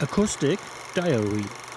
Acoustic Diary.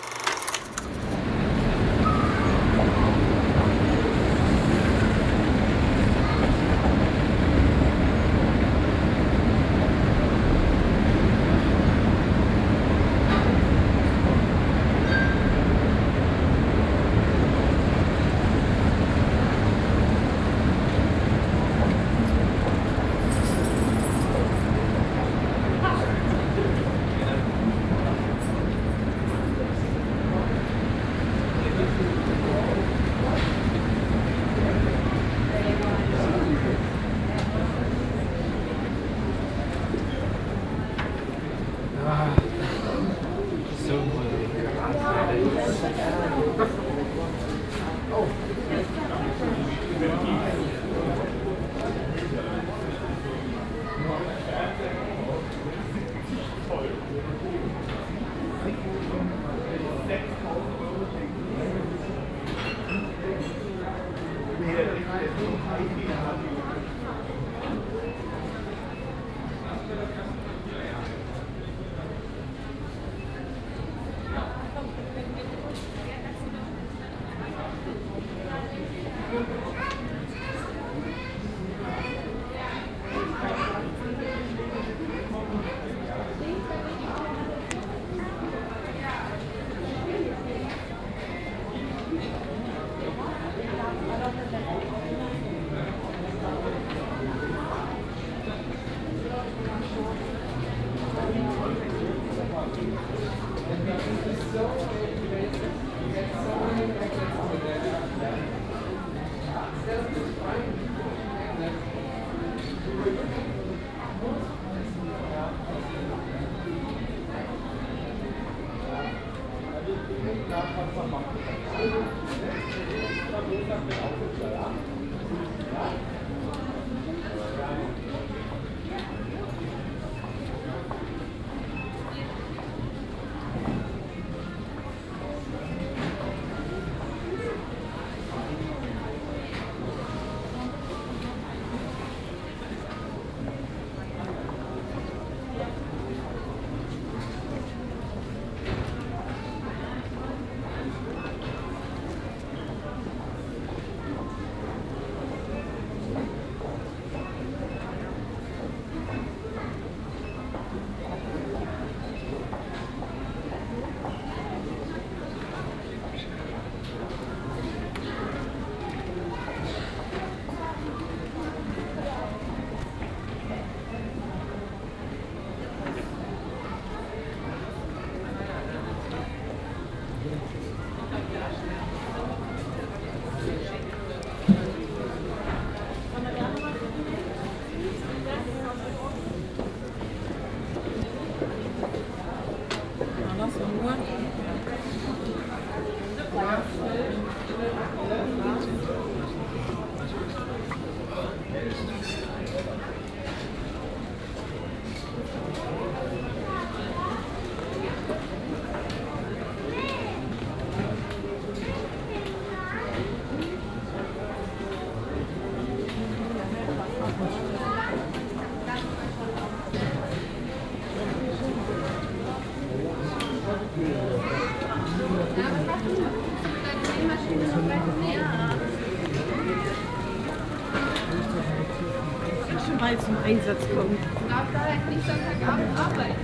Einsatz kommt. darf da halt nicht Sonntagabend arbeiten.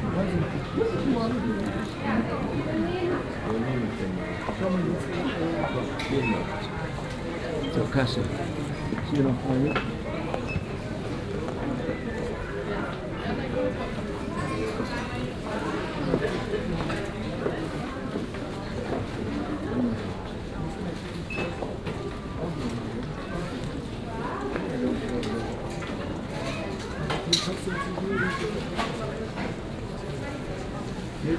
Zur Kasse. Hier noch eine. Nee,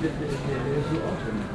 der, ist so auswendig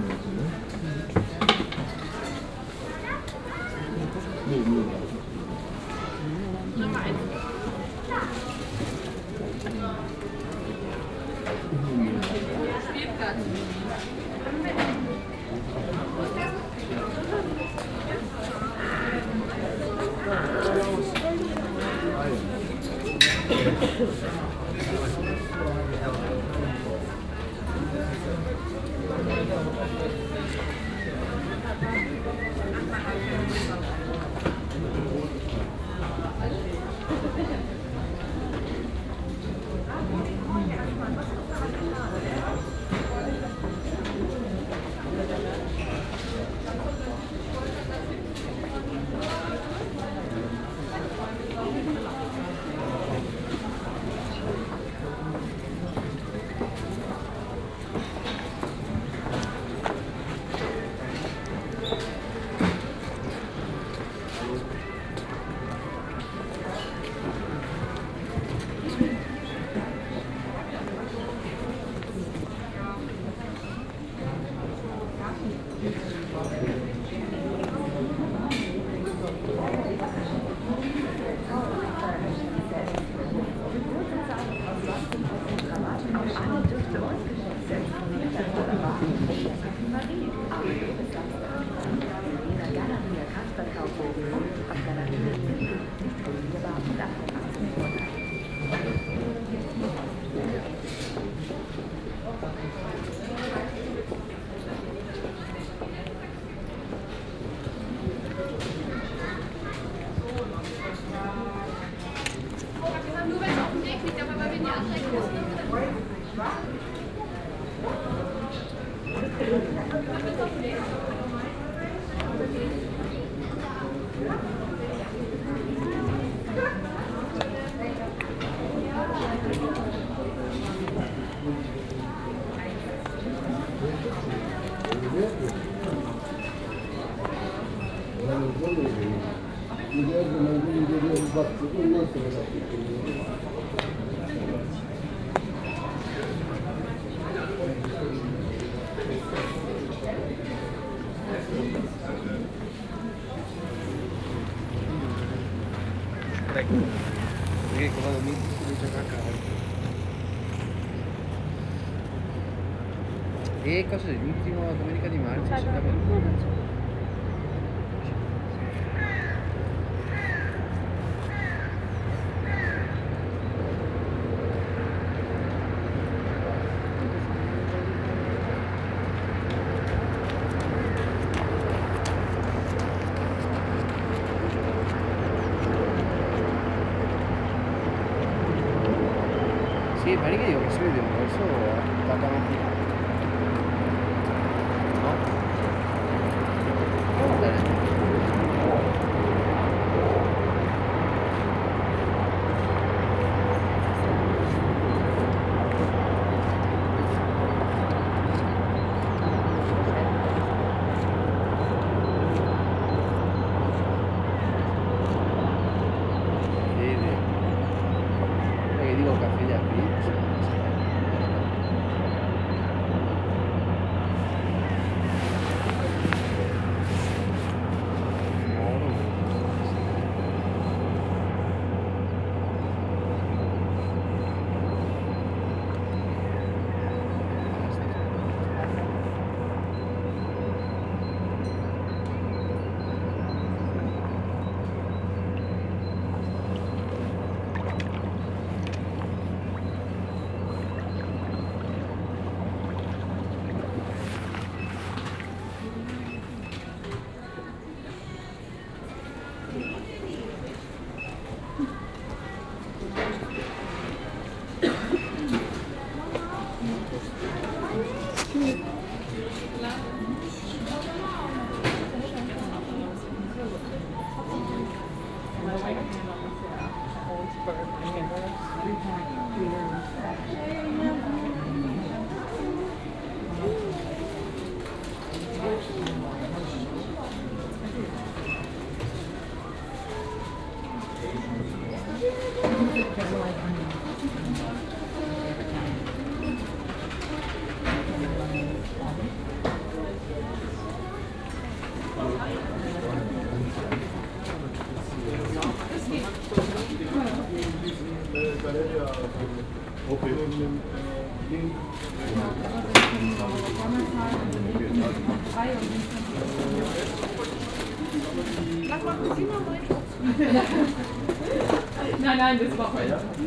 Thank you. Perché qua da lì si comincia a cacare. E cosa è l'ultima domenica di marzo? живемо.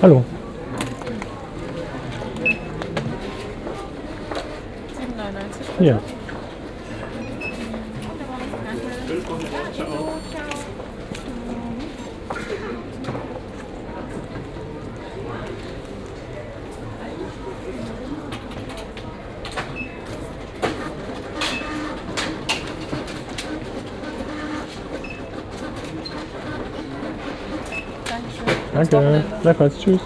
Hallo. Ja. Danke. Gleichfalls. Tschüss.